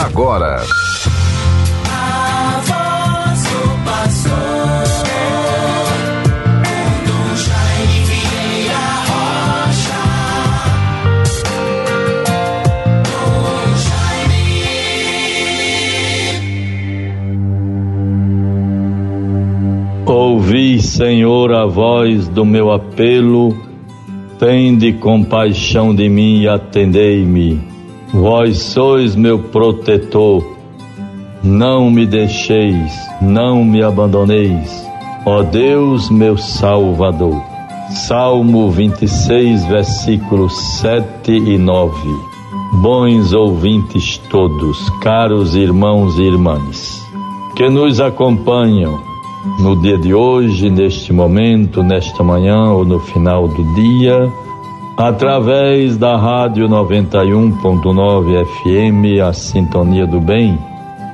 agora. Ouvi, Senhor, a voz do meu apelo, tende compaixão de mim e atendei-me. Vós sois meu protetor, não me deixeis, não me abandoneis, ó Deus, meu Salvador. Salmo 26, versículos 7 e 9. Bons ouvintes todos, caros irmãos e irmãs, que nos acompanham no dia de hoje, neste momento, nesta manhã ou no final do dia, através da Rádio 91.9 FM, a Sintonia do Bem.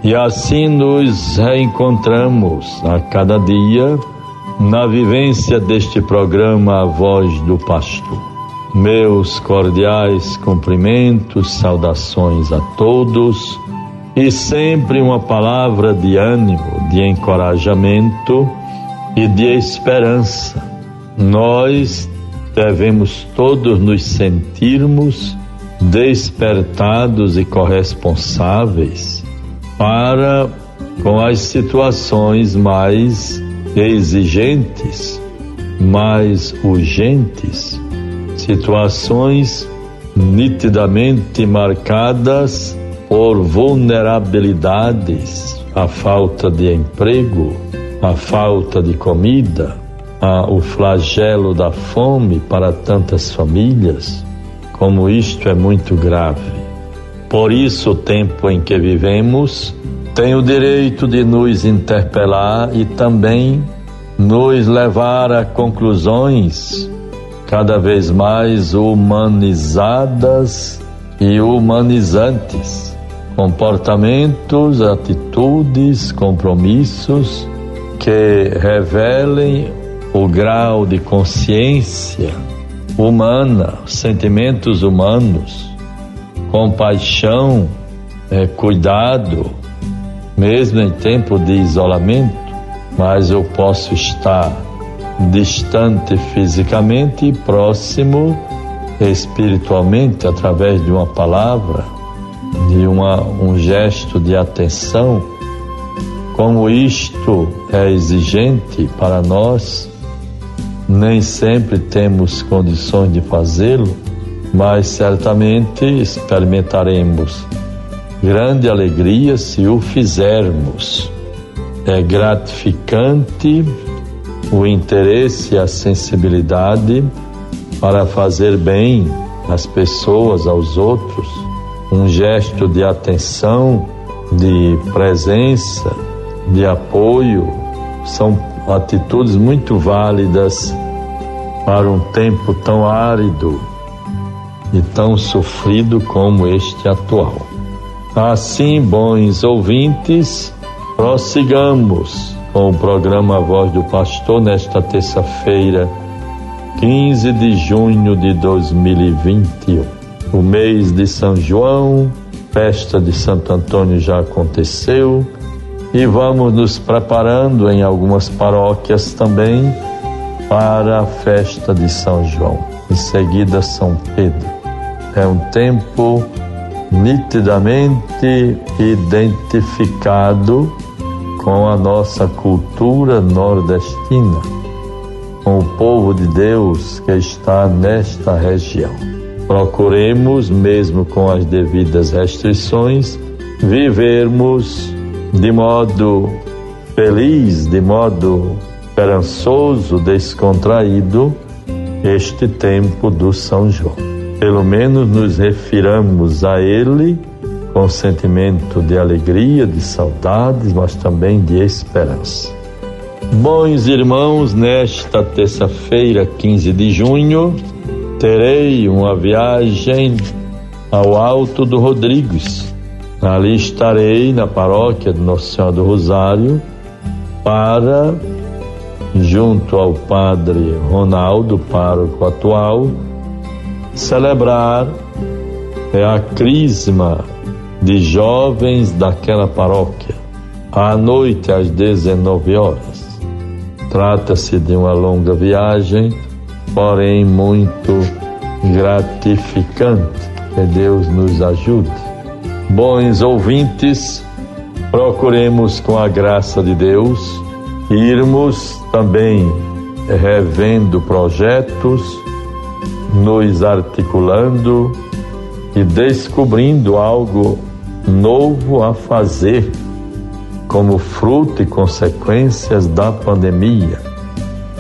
E assim nos reencontramos a cada dia na vivência deste programa A Voz do Pastor. Meus cordiais cumprimentos, saudações a todos e sempre uma palavra de ânimo, de encorajamento e de esperança. Nós devemos todos nos sentirmos despertados e corresponsáveis para com as situações mais exigentes, mais urgentes, situações nitidamente marcadas por vulnerabilidades, a falta de emprego, a falta de comida, a, o flagelo da fome para tantas famílias, como isto é muito grave. Por isso, o tempo em que vivemos tem o direito de nos interpelar e também nos levar a conclusões cada vez mais humanizadas e humanizantes comportamentos, atitudes, compromissos que revelem o grau de consciência humana, sentimentos humanos, compaixão, é, cuidado, mesmo em tempo de isolamento, mas eu posso estar distante fisicamente e próximo espiritualmente através de uma palavra, de uma, um gesto de atenção, como isto é exigente para nós, nem sempre temos condições de fazê-lo, mas certamente experimentaremos grande alegria se o fizermos. É gratificante o interesse e a sensibilidade para fazer bem às pessoas, aos outros um gesto de atenção, de presença, de apoio, são atitudes muito válidas para um tempo tão árido e tão sofrido como este atual. Assim, bons ouvintes, prossigamos com o programa Voz do Pastor nesta terça-feira, 15 de junho de 2021 o mês de São João, festa de Santo Antônio já aconteceu e vamos nos preparando em algumas paróquias também para a festa de São João. Em seguida, São Pedro. É um tempo nitidamente identificado com a nossa cultura nordestina, com o povo de Deus que está nesta região. Procuremos, mesmo com as devidas restrições, vivermos de modo feliz, de modo esperançoso, descontraído, este tempo do São João. Pelo menos nos refiramos a ele com sentimento de alegria, de saudades, mas também de esperança. Bons irmãos, nesta terça-feira, 15 de junho, terei uma viagem ao Alto do Rodrigues. Ali estarei na paróquia de Nossa Senhora do Rosário para, junto ao padre Ronaldo, pároco atual, celebrar a crisma de jovens daquela paróquia, à noite às 19 horas. Trata-se de uma longa viagem, porém muito gratificante. Que Deus nos ajude. Bons ouvintes, procuremos com a graça de Deus irmos também revendo projetos, nos articulando e descobrindo algo novo a fazer como fruto e consequências da pandemia,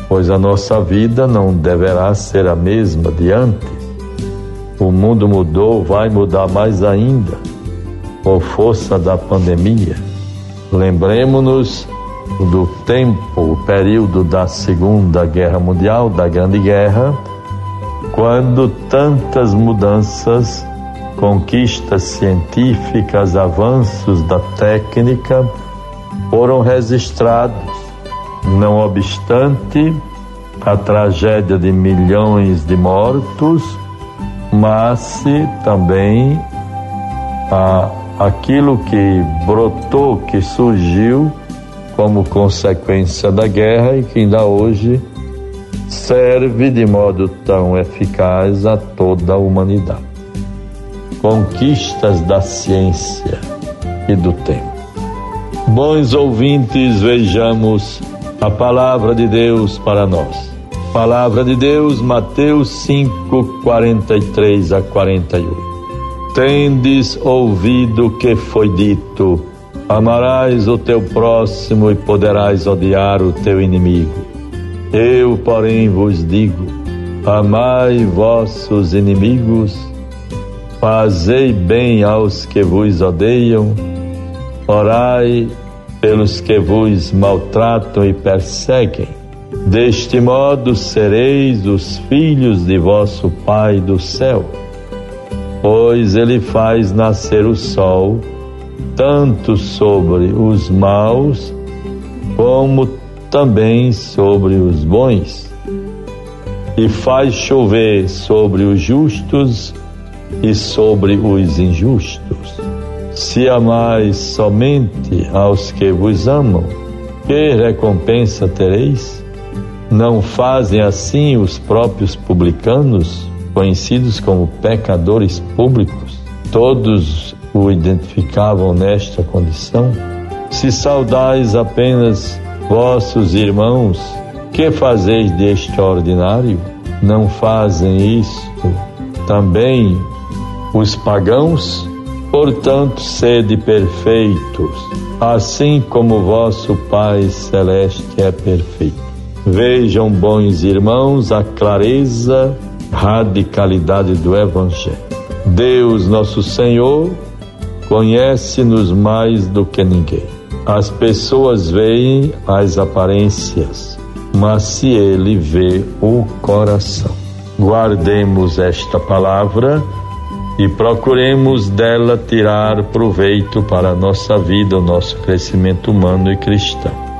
pois a nossa vida não deverá ser a mesma de antes. O mundo mudou, vai mudar mais ainda por força da pandemia. Lembremos-nos do tempo, o período da Segunda Guerra Mundial, da Grande Guerra, quando tantas mudanças conquistas científicas, avanços da técnica foram registrados. Não obstante a tragédia de milhões de mortos, mas também a, aquilo que brotou, que surgiu como consequência da guerra e que ainda hoje serve de modo tão eficaz a toda a humanidade conquistas da ciência e do tempo. Bons ouvintes, vejamos a palavra de Deus para nós. Palavra de Deus, Mateus 5, 43 a 48. Tendes ouvido o que foi dito: amarás o teu próximo e poderás odiar o teu inimigo. Eu, porém, vos digo: amai vossos inimigos Fazei bem aos que vos odeiam, orai pelos que vos maltratam e perseguem. Deste modo sereis os filhos de vosso Pai do céu, pois ele faz nascer o sol tanto sobre os maus como também sobre os bons, e faz chover sobre os justos e sobre os injustos. Se amais somente aos que vos amam, que recompensa tereis? Não fazem assim os próprios publicanos, conhecidos como pecadores públicos? Todos o identificavam nesta condição? Se saudais apenas vossos irmãos, que fazeis de extraordinário? Não fazem isto também os pagãos, portanto, sede perfeitos, assim como vosso Pai Celeste é perfeito. Vejam, bons irmãos, a clareza, radicalidade do Evangelho. Deus, nosso Senhor, conhece-nos mais do que ninguém. As pessoas veem as aparências, mas se Ele vê o coração. Guardemos esta palavra e procuremos dela tirar proveito para a nossa vida, o nosso crescimento humano e cristão.